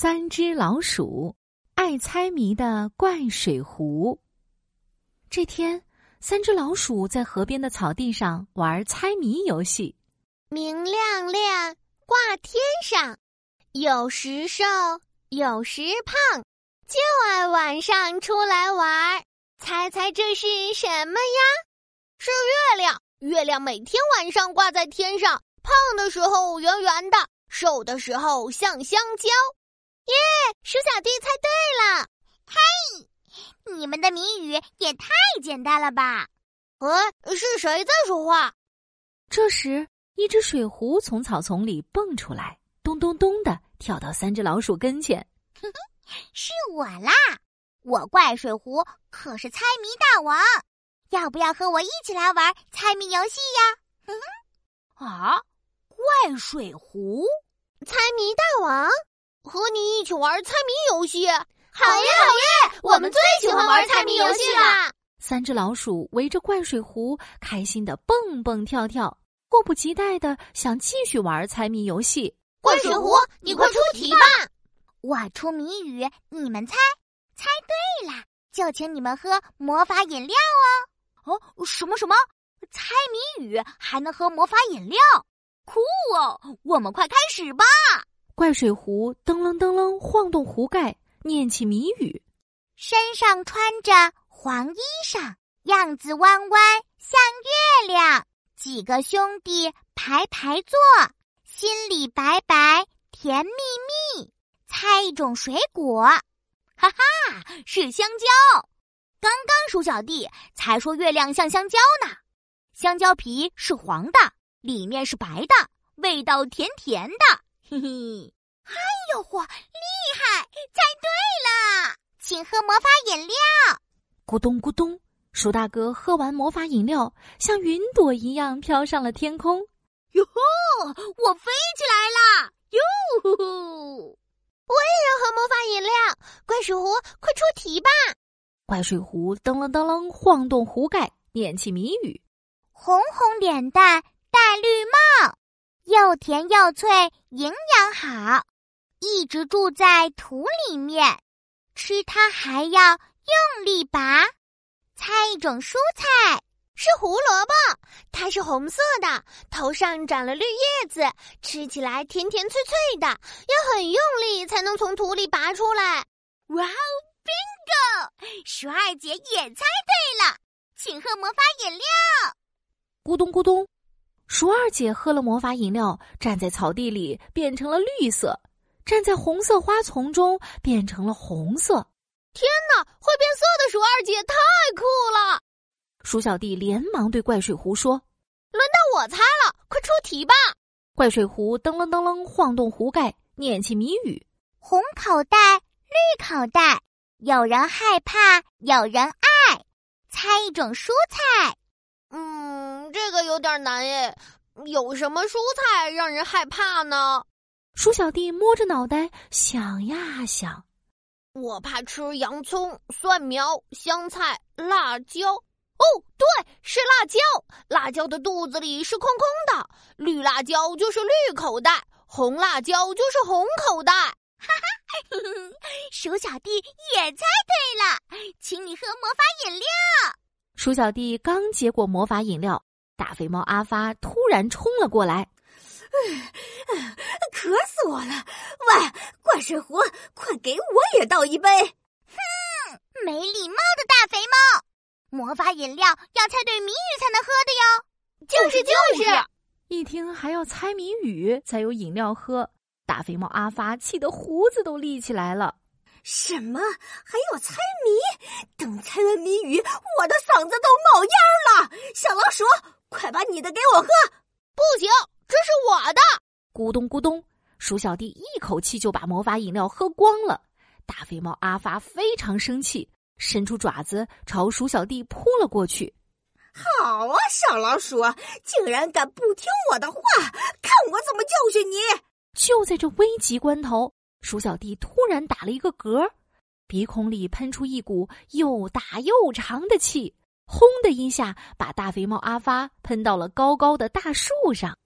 三只老鼠，爱猜谜的怪水壶。这天，三只老鼠在河边的草地上玩猜谜游戏。明亮亮挂天上，有时瘦有时胖，就爱晚上出来玩。猜猜这是什么呀？是月亮。月亮每天晚上挂在天上，胖的时候圆圆的，瘦的时候像香蕉。耶，鼠小弟猜对了！嘿，你们的谜语也太简单了吧？呃，是谁在说话？这时，一只水壶从草丛里蹦出来，咚咚咚的跳到三只老鼠跟前。哼哼，是我啦！我怪水壶可是猜谜大王，要不要和我一起来玩猜谜游戏呀？哼哼，啊，怪水壶，猜谜大王。和你一起玩猜谜游戏，好耶好耶！我们最喜欢玩猜谜游戏啦。三只老鼠围着灌水壶，开心的蹦蹦跳跳，迫不及待的想继续玩猜谜游戏。灌水壶，你快出题吧！我出谜语，你们猜。猜对了，就请你们喝魔法饮料哦。哦，什么什么？猜谜语还能喝魔法饮料？酷哦！我们快开始吧。怪水壶噔楞噔楞晃动壶盖，念起谜语：身上穿着黄衣裳，样子弯弯像月亮。几个兄弟排排坐，心里白白甜蜜蜜。猜一种水果，哈哈，是香蕉。刚刚鼠小弟才说月亮像香蕉呢。香蕉皮是黄的，里面是白的，味道甜甜的。嘿嘿，哎呦嚯，厉害！猜对了，请喝魔法饮料。咕咚咕咚，鼠大哥喝完魔法饮料，像云朵一样飘上了天空。哟吼，我飞起来了！哟呼呼，我也要喝魔法饮料。怪水壶，快出题吧！怪水壶噔楞噔楞晃动壶盖，念起谜语：红红脸蛋戴绿帽。又甜又脆，营养好，一直住在土里面，吃它还要用力拔。猜一种蔬菜，是胡萝卜，它是红色的，头上长了绿叶子，吃起来甜甜脆脆的，要很用力才能从土里拔出来。哇哦，bingo！鼠二姐也猜对了，请喝魔法饮料。咕咚咕咚。鼠二姐喝了魔法饮料，站在草地里变成了绿色；站在红色花丛中变成了红色。天哪，会变色的鼠二姐太酷了！鼠小弟连忙对怪水壶说：“轮到我猜了，快出题吧！”怪水壶噔楞噔楞晃动壶盖，念起谜语：红口袋，绿口袋，有人害怕，有人爱，猜一种蔬菜。嗯，这个有点难耶。有什么蔬菜让人害怕呢？鼠小弟摸着脑袋想呀想，我怕吃洋葱、蒜苗、香菜、辣椒。哦，对，是辣椒。辣椒的肚子里是空空的，绿辣椒就是绿口袋，红辣椒就是红口袋。哈哈，鼠小弟也猜对了，请你喝魔法饮料。鼠小弟刚接过魔法饮料，大肥猫阿发突然冲了过来，渴死我了！喂，灌水壶，快给我也倒一杯！哼，没礼貌的大肥猫！魔法饮料要猜对谜语才能喝的哟。就是就是。一听还要猜谜语才有饮料喝，大肥猫阿发气得胡子都立起来了。什么？还要猜谜？等猜完谜语，我的嗓子都冒烟了！小老鼠，你的给我喝！不行，这是我的！咕咚咕咚，鼠小弟一口气就把魔法饮料喝光了。大肥猫阿发非常生气，伸出爪子朝鼠小弟扑了过去。好啊，小老鼠，竟然敢不听我的话，看我怎么教训你！就在这危急关头。鼠小弟突然打了一个嗝，鼻孔里喷出一股又大又长的气，轰的一下把大肥猫阿发喷到了高高的大树上。